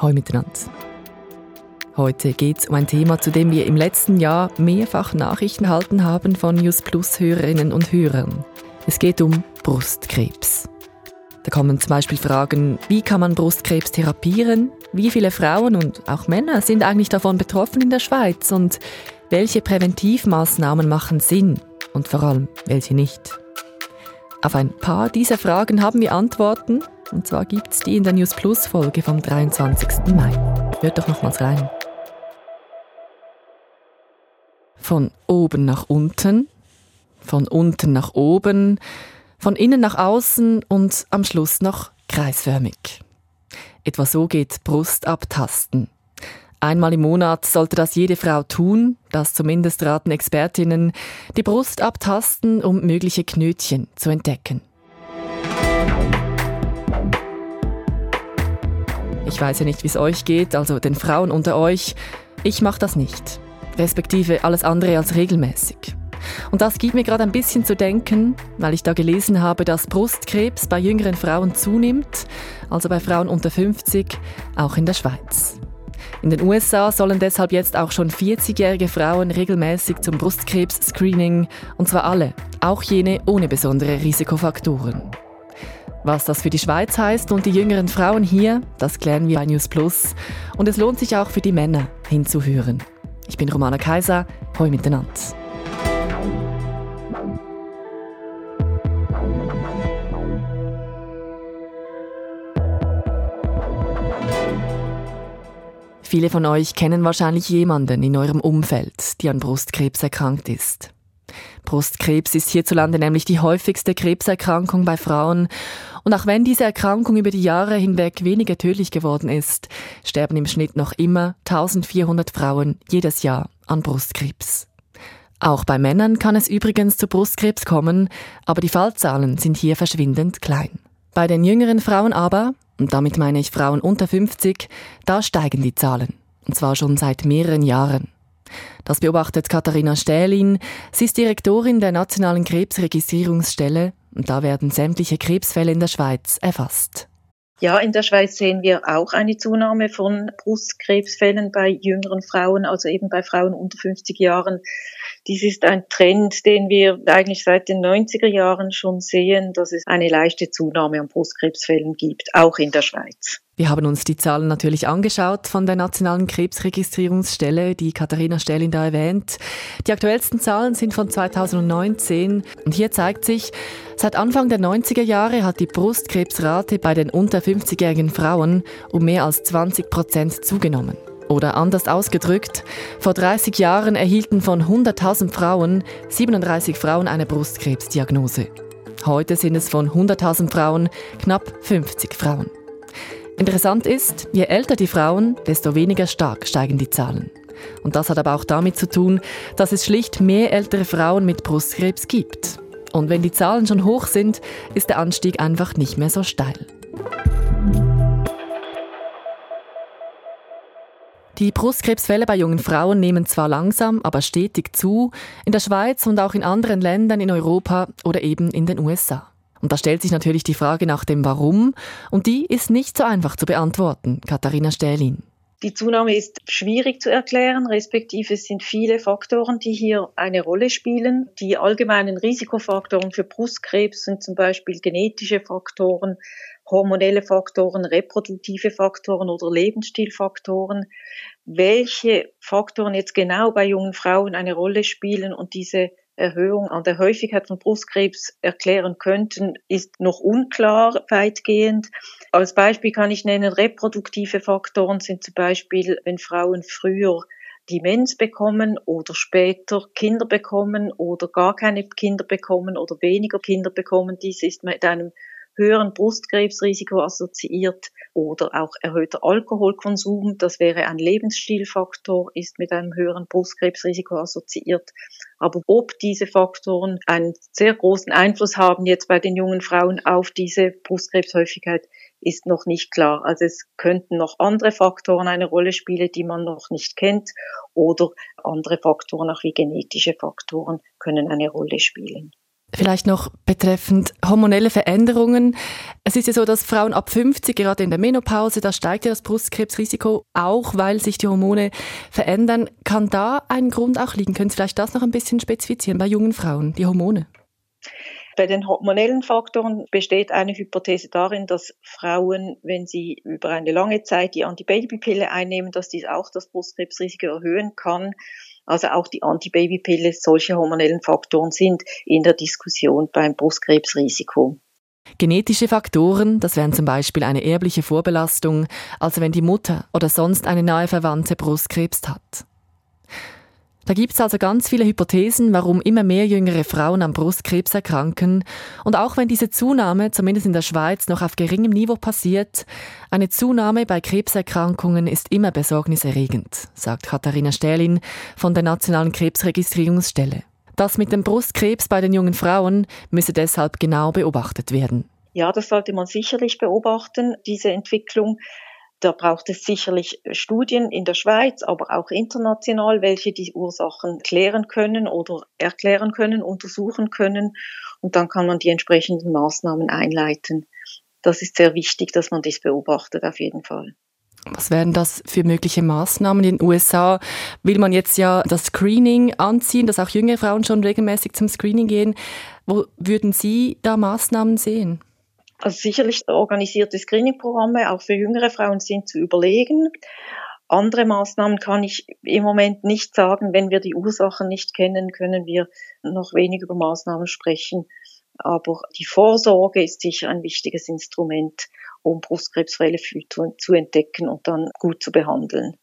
Hallo miteinander. Heute geht es um ein Thema, zu dem wir im letzten Jahr mehrfach Nachrichten erhalten haben von News Plus Hörerinnen und Hörern. Es geht um Brustkrebs. Da kommen zum Beispiel Fragen, wie kann man Brustkrebs therapieren? Wie viele Frauen und auch Männer sind eigentlich davon betroffen in der Schweiz? Und welche Präventivmaßnahmen machen Sinn? Und vor allem, welche nicht? Auf ein paar dieser Fragen haben wir Antworten. Und zwar gibt es die in der News Plus Folge vom 23. Mai. Hört doch nochmals rein. Von oben nach unten, von unten nach oben, von innen nach außen und am Schluss noch kreisförmig. Etwa so geht Brust abtasten. Einmal im Monat sollte das jede Frau tun, das zumindest raten Expertinnen, die Brust abtasten, um mögliche Knötchen zu entdecken. Ich weiß ja nicht, wie es euch geht, also den Frauen unter euch. Ich mache das nicht respektive alles andere als regelmäßig. Und das gibt mir gerade ein bisschen zu denken, weil ich da gelesen habe, dass Brustkrebs bei jüngeren Frauen zunimmt, also bei Frauen unter 50, auch in der Schweiz. In den USA sollen deshalb jetzt auch schon 40-jährige Frauen regelmäßig zum Brustkrebs-Screening, und zwar alle, auch jene ohne besondere Risikofaktoren. Was das für die Schweiz heißt und die jüngeren Frauen hier, das klären wir bei News Plus. Und es lohnt sich auch für die Männer hinzuhören. Ich bin Romana Kaiser. Hoi miteinander. Viele von euch kennen wahrscheinlich jemanden in eurem Umfeld, die an Brustkrebs erkrankt ist. Brustkrebs ist hierzulande nämlich die häufigste Krebserkrankung bei Frauen. Und auch wenn diese Erkrankung über die Jahre hinweg weniger tödlich geworden ist, sterben im Schnitt noch immer 1400 Frauen jedes Jahr an Brustkrebs. Auch bei Männern kann es übrigens zu Brustkrebs kommen, aber die Fallzahlen sind hier verschwindend klein. Bei den jüngeren Frauen aber, und damit meine ich Frauen unter 50, da steigen die Zahlen. Und zwar schon seit mehreren Jahren. Das beobachtet Katharina Stählin. Sie ist Direktorin der Nationalen Krebsregistrierungsstelle und da werden sämtliche Krebsfälle in der Schweiz erfasst. Ja, in der Schweiz sehen wir auch eine Zunahme von Brustkrebsfällen bei jüngeren Frauen, also eben bei Frauen unter 50 Jahren. Dies ist ein Trend, den wir eigentlich seit den 90er Jahren schon sehen, dass es eine leichte Zunahme an Brustkrebsfällen gibt, auch in der Schweiz. Wir haben uns die Zahlen natürlich angeschaut von der Nationalen Krebsregistrierungsstelle, die Katharina Stellin da erwähnt. Die aktuellsten Zahlen sind von 2019 und hier zeigt sich, seit Anfang der 90er Jahre hat die Brustkrebsrate bei den unter 50-jährigen Frauen um mehr als 20 Prozent zugenommen. Oder anders ausgedrückt, vor 30 Jahren erhielten von 100.000 Frauen 37 Frauen eine Brustkrebsdiagnose. Heute sind es von 100.000 Frauen knapp 50 Frauen. Interessant ist, je älter die Frauen, desto weniger stark steigen die Zahlen. Und das hat aber auch damit zu tun, dass es schlicht mehr ältere Frauen mit Brustkrebs gibt. Und wenn die Zahlen schon hoch sind, ist der Anstieg einfach nicht mehr so steil. Die Brustkrebsfälle bei jungen Frauen nehmen zwar langsam, aber stetig zu, in der Schweiz und auch in anderen Ländern in Europa oder eben in den USA. Und da stellt sich natürlich die Frage nach dem Warum, und die ist nicht so einfach zu beantworten, Katharina Stählin. Die Zunahme ist schwierig zu erklären, respektive es sind viele Faktoren, die hier eine Rolle spielen. Die allgemeinen Risikofaktoren für Brustkrebs sind zum Beispiel genetische Faktoren, hormonelle Faktoren, reproduktive Faktoren oder Lebensstilfaktoren. Welche Faktoren jetzt genau bei jungen Frauen eine Rolle spielen und diese Erhöhung an der Häufigkeit von Brustkrebs erklären könnten, ist noch unklar weitgehend. Als Beispiel kann ich nennen, reproduktive Faktoren sind zum Beispiel, wenn Frauen früher Demenz bekommen oder später Kinder bekommen oder gar keine Kinder bekommen oder weniger Kinder bekommen. Dies ist mit einem höheren Brustkrebsrisiko assoziiert oder auch erhöhter Alkoholkonsum, das wäre ein Lebensstilfaktor, ist mit einem höheren Brustkrebsrisiko assoziiert. Aber ob diese Faktoren einen sehr großen Einfluss haben jetzt bei den jungen Frauen auf diese Brustkrebshäufigkeit, ist noch nicht klar. Also es könnten noch andere Faktoren eine Rolle spielen, die man noch nicht kennt, oder andere Faktoren, auch wie genetische Faktoren, können eine Rolle spielen. Vielleicht noch betreffend hormonelle Veränderungen. Es ist ja so, dass Frauen ab 50, gerade in der Menopause, da steigt ja das Brustkrebsrisiko auch, weil sich die Hormone verändern. Kann da ein Grund auch liegen? Können Sie vielleicht das noch ein bisschen spezifizieren bei jungen Frauen, die Hormone? Bei den hormonellen Faktoren besteht eine Hypothese darin, dass Frauen, wenn sie über eine lange Zeit die Antibabypille einnehmen, dass dies auch das Brustkrebsrisiko erhöhen kann. Also auch die Antibabypille, solche hormonellen Faktoren sind in der Diskussion beim Brustkrebsrisiko. Genetische Faktoren, das wären zum Beispiel eine erbliche Vorbelastung, also wenn die Mutter oder sonst eine nahe Verwandte Brustkrebs hat. Da gibt es also ganz viele Hypothesen, warum immer mehr jüngere Frauen am Brustkrebs erkranken. Und auch wenn diese Zunahme, zumindest in der Schweiz, noch auf geringem Niveau passiert, eine Zunahme bei Krebserkrankungen ist immer besorgniserregend, sagt Katharina Stählin von der Nationalen Krebsregistrierungsstelle. Das mit dem Brustkrebs bei den jungen Frauen müsse deshalb genau beobachtet werden. Ja, das sollte man sicherlich beobachten, diese Entwicklung. Da braucht es sicherlich Studien in der Schweiz, aber auch international, welche die Ursachen klären können oder erklären können, untersuchen können. Und dann kann man die entsprechenden Maßnahmen einleiten. Das ist sehr wichtig, dass man dies beobachtet, auf jeden Fall. Was wären das für mögliche Maßnahmen? In den USA will man jetzt ja das Screening anziehen, dass auch junge Frauen schon regelmäßig zum Screening gehen. Wo würden Sie da Maßnahmen sehen? Also sicherlich organisierte Screening-Programme auch für jüngere Frauen sind zu überlegen. Andere Maßnahmen kann ich im Moment nicht sagen. Wenn wir die Ursachen nicht kennen, können wir noch wenig über Maßnahmen sprechen. Aber die Vorsorge ist sicher ein wichtiges Instrument, um Brustkrebsfälle früh zu entdecken und dann gut zu behandeln.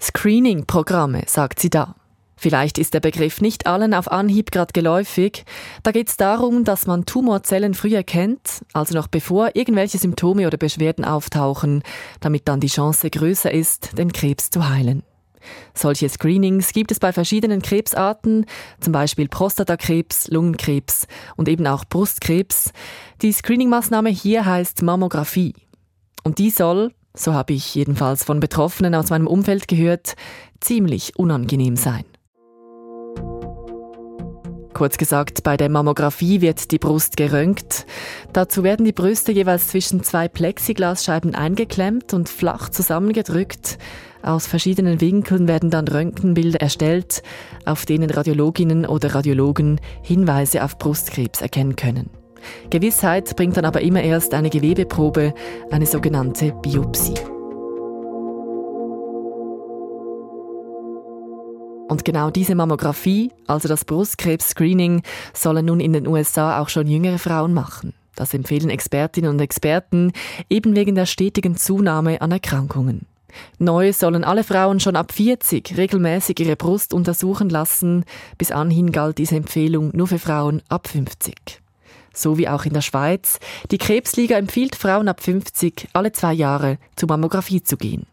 Screening-Programme, sagt sie da. Vielleicht ist der Begriff nicht allen auf Anhieb gerade geläufig. Da geht es darum, dass man Tumorzellen früh erkennt, also noch bevor irgendwelche Symptome oder Beschwerden auftauchen, damit dann die Chance größer ist, den Krebs zu heilen. Solche Screenings gibt es bei verschiedenen Krebsarten, zum Beispiel Prostatakrebs, Lungenkrebs und eben auch Brustkrebs. Die Screeningmaßnahme hier heißt Mammographie. Und die soll, so habe ich jedenfalls von Betroffenen aus meinem Umfeld gehört, ziemlich unangenehm sein. Kurz gesagt, bei der Mammographie wird die Brust geröntgt. Dazu werden die Brüste jeweils zwischen zwei Plexiglasscheiben eingeklemmt und flach zusammengedrückt. Aus verschiedenen Winkeln werden dann Röntgenbilder erstellt, auf denen Radiologinnen oder Radiologen Hinweise auf Brustkrebs erkennen können. Gewissheit bringt dann aber immer erst eine Gewebeprobe, eine sogenannte Biopsie. Und genau diese Mammographie, also das Brustkrebs-Screening, sollen nun in den USA auch schon jüngere Frauen machen. Das empfehlen Expertinnen und Experten, eben wegen der stetigen Zunahme an Erkrankungen. Neu sollen alle Frauen schon ab 40 regelmäßig ihre Brust untersuchen lassen. Bis anhin galt diese Empfehlung nur für Frauen ab 50. So wie auch in der Schweiz. Die Krebsliga empfiehlt Frauen ab 50 alle zwei Jahre zur Mammographie zu gehen.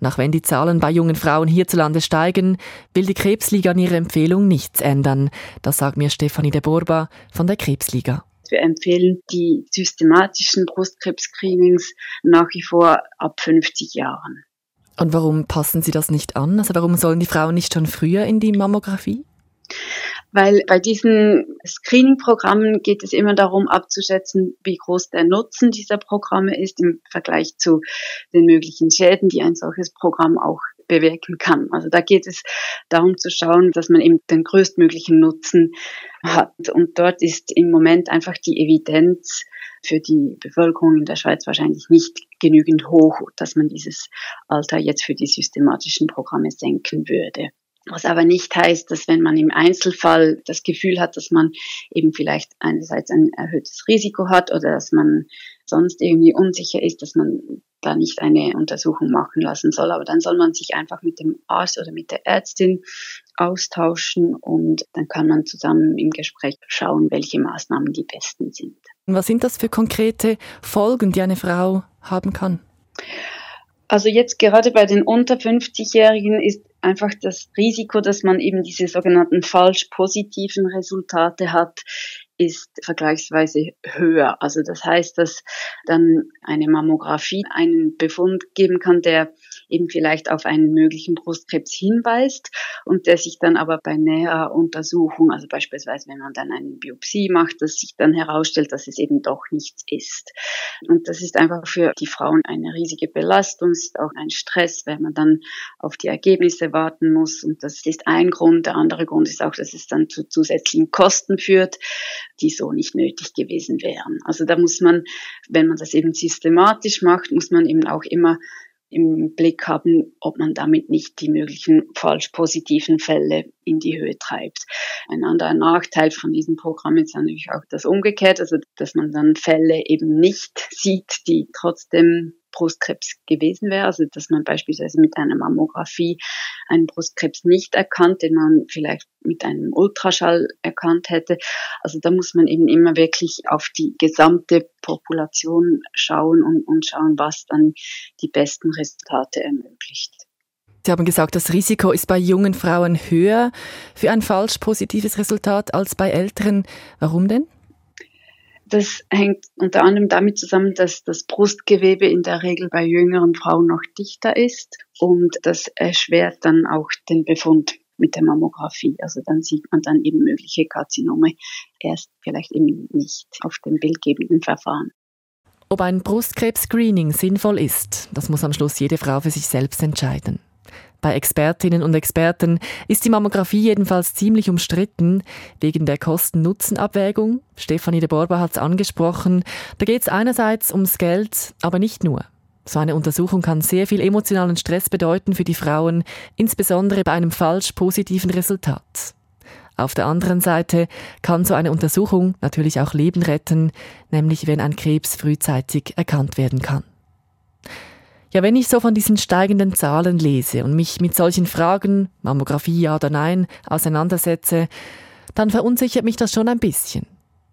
Und auch wenn die Zahlen bei jungen Frauen hierzulande steigen, will die Krebsliga an ihrer Empfehlung nichts ändern. Das sagt mir Stefanie de Borba von der Krebsliga. Wir empfehlen die systematischen Brustkrebs-Screenings nach wie vor ab 50 Jahren. Und warum passen Sie das nicht an? Also warum sollen die Frauen nicht schon früher in die Mammographie? Weil bei diesen Screening-Programmen geht es immer darum abzuschätzen, wie groß der Nutzen dieser Programme ist im Vergleich zu den möglichen Schäden, die ein solches Programm auch bewirken kann. Also da geht es darum zu schauen, dass man eben den größtmöglichen Nutzen hat. Und dort ist im Moment einfach die Evidenz für die Bevölkerung in der Schweiz wahrscheinlich nicht genügend hoch, dass man dieses Alter jetzt für die systematischen Programme senken würde. Was aber nicht heißt, dass wenn man im Einzelfall das Gefühl hat, dass man eben vielleicht einerseits ein erhöhtes Risiko hat oder dass man sonst irgendwie unsicher ist, dass man da nicht eine Untersuchung machen lassen soll. Aber dann soll man sich einfach mit dem Arzt oder mit der Ärztin austauschen und dann kann man zusammen im Gespräch schauen, welche Maßnahmen die besten sind. Was sind das für konkrete Folgen, die eine Frau haben kann? Also jetzt gerade bei den unter 50-Jährigen ist einfach das Risiko, dass man eben diese sogenannten falsch positiven Resultate hat, ist vergleichsweise höher. Also das heißt, dass dann eine Mammographie einen Befund geben kann, der eben vielleicht auf einen möglichen Brustkrebs hinweist und der sich dann aber bei näherer Untersuchung, also beispielsweise wenn man dann eine Biopsie macht, dass sich dann herausstellt, dass es eben doch nichts ist. Und das ist einfach für die Frauen eine riesige Belastung, es ist auch ein Stress, wenn man dann auf die Ergebnisse warten muss. Und das ist ein Grund. Der andere Grund ist auch, dass es dann zu zusätzlichen Kosten führt, die so nicht nötig gewesen wären. Also da muss man, wenn man das eben systematisch macht, muss man eben auch immer im Blick haben, ob man damit nicht die möglichen falsch positiven Fälle in die Höhe treibt. Ein anderer Nachteil von diesem Programm ist natürlich auch das Umgekehrt, also dass man dann Fälle eben nicht sieht, die trotzdem Brustkrebs gewesen wäre, also dass man beispielsweise mit einer Mammographie einen Brustkrebs nicht erkannt, den man vielleicht mit einem Ultraschall erkannt hätte. Also da muss man eben immer wirklich auf die gesamte Population schauen und, und schauen, was dann die besten Resultate ermöglicht. Sie haben gesagt, das Risiko ist bei jungen Frauen höher für ein falsch positives Resultat als bei älteren. Warum denn? Das hängt unter anderem damit zusammen, dass das Brustgewebe in der Regel bei jüngeren Frauen noch dichter ist und das erschwert dann auch den Befund mit der Mammographie. Also dann sieht man dann eben mögliche Karzinome erst vielleicht eben nicht auf dem bildgebenden Verfahren. Ob ein Brustkrebs-Screening sinnvoll ist, das muss am Schluss jede Frau für sich selbst entscheiden. Bei Expertinnen und Experten ist die Mammographie jedenfalls ziemlich umstritten, wegen der Kosten-Nutzen-Abwägung. Stefanie de Borba hat es angesprochen. Da geht es einerseits ums Geld, aber nicht nur. So eine Untersuchung kann sehr viel emotionalen Stress bedeuten für die Frauen, insbesondere bei einem falsch positiven Resultat. Auf der anderen Seite kann so eine Untersuchung natürlich auch Leben retten, nämlich wenn ein Krebs frühzeitig erkannt werden kann. Ja, wenn ich so von diesen steigenden Zahlen lese und mich mit solchen Fragen, Mammographie ja oder nein, auseinandersetze, dann verunsichert mich das schon ein bisschen.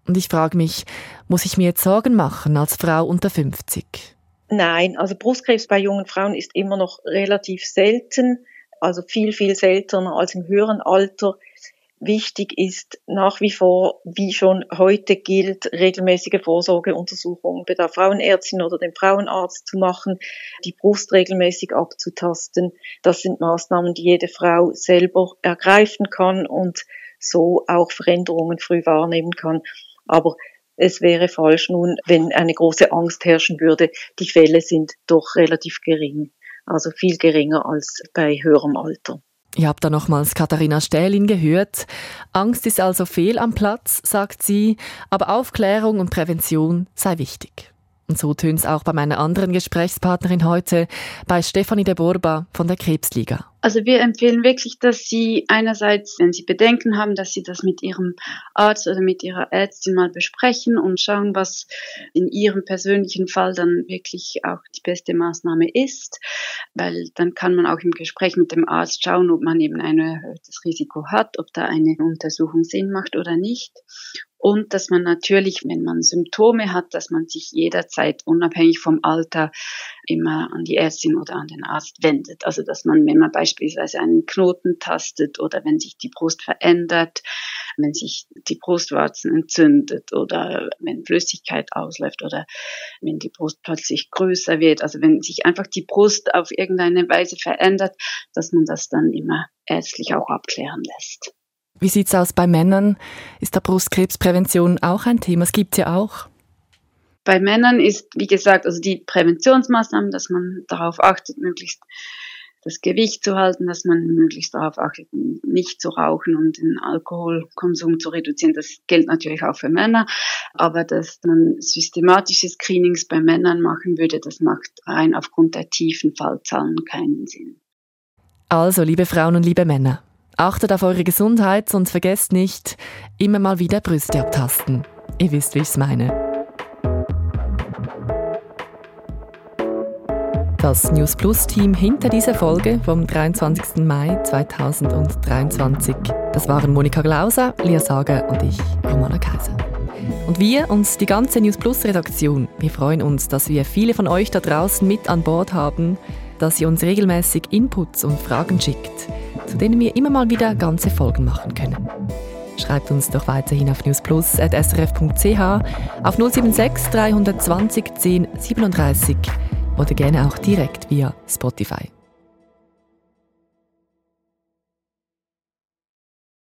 Und ich frage mich, muss ich mir jetzt Sorgen machen als Frau unter 50? Nein, also Brustkrebs bei jungen Frauen ist immer noch relativ selten, also viel, viel seltener als im höheren Alter. Wichtig ist nach wie vor, wie schon heute gilt, regelmäßige Vorsorgeuntersuchungen bei der Frauenärztin oder dem Frauenarzt zu machen, die Brust regelmäßig abzutasten. Das sind Maßnahmen, die jede Frau selber ergreifen kann und so auch Veränderungen früh wahrnehmen kann. Aber es wäre falsch nun, wenn eine große Angst herrschen würde. Die Fälle sind doch relativ gering, also viel geringer als bei höherem Alter. Ihr habt da nochmals Katharina Stählin gehört. Angst ist also fehl am Platz, sagt sie, aber Aufklärung und Prävention sei wichtig. Und so tönt es auch bei meiner anderen Gesprächspartnerin heute, bei Stefanie de Borba von der Krebsliga. Also wir empfehlen wirklich, dass Sie einerseits, wenn Sie Bedenken haben, dass Sie das mit Ihrem Arzt oder mit Ihrer Ärztin mal besprechen und schauen, was in Ihrem persönlichen Fall dann wirklich auch die beste Maßnahme ist, weil dann kann man auch im Gespräch mit dem Arzt schauen, ob man eben ein erhöhtes Risiko hat, ob da eine Untersuchung Sinn macht oder nicht. Und dass man natürlich, wenn man Symptome hat, dass man sich jederzeit unabhängig vom Alter immer an die Ärztin oder an den Arzt wendet. Also dass man, wenn man beispielsweise einen Knoten tastet oder wenn sich die Brust verändert, wenn sich die Brustwarzen entzündet oder wenn Flüssigkeit ausläuft oder wenn die Brust plötzlich größer wird, also wenn sich einfach die Brust auf irgendeine Weise verändert, dass man das dann immer ärztlich auch abklären lässt. Wie sieht's aus bei Männern? Ist da Brustkrebsprävention auch ein Thema? Es gibt ja auch. Bei Männern ist, wie gesagt, also die Präventionsmaßnahmen, dass man darauf achtet, möglichst das Gewicht zu halten, dass man möglichst darauf achtet, nicht zu rauchen und den Alkoholkonsum zu reduzieren. Das gilt natürlich auch für Männer. Aber dass man systematische Screenings bei Männern machen würde, das macht rein aufgrund der tiefen Fallzahlen keinen Sinn. Also, liebe Frauen und liebe Männer, achtet auf eure Gesundheit und vergesst nicht, immer mal wieder Brüste abtasten. Ihr wisst, wie ich es meine. Das News Plus Team hinter dieser Folge vom 23. Mai 2023. Das waren Monika Glauser, Lia Sager und ich, Romana Kaiser. Und wir und die ganze News Plus Redaktion, wir freuen uns, dass wir viele von euch da draußen mit an Bord haben, dass ihr uns regelmäßig Inputs und Fragen schickt, zu denen wir immer mal wieder ganze Folgen machen können. Schreibt uns doch weiterhin auf newsplus.srf.ch, auf 076 320 10 37 oder gerne auch direkt via Spotify.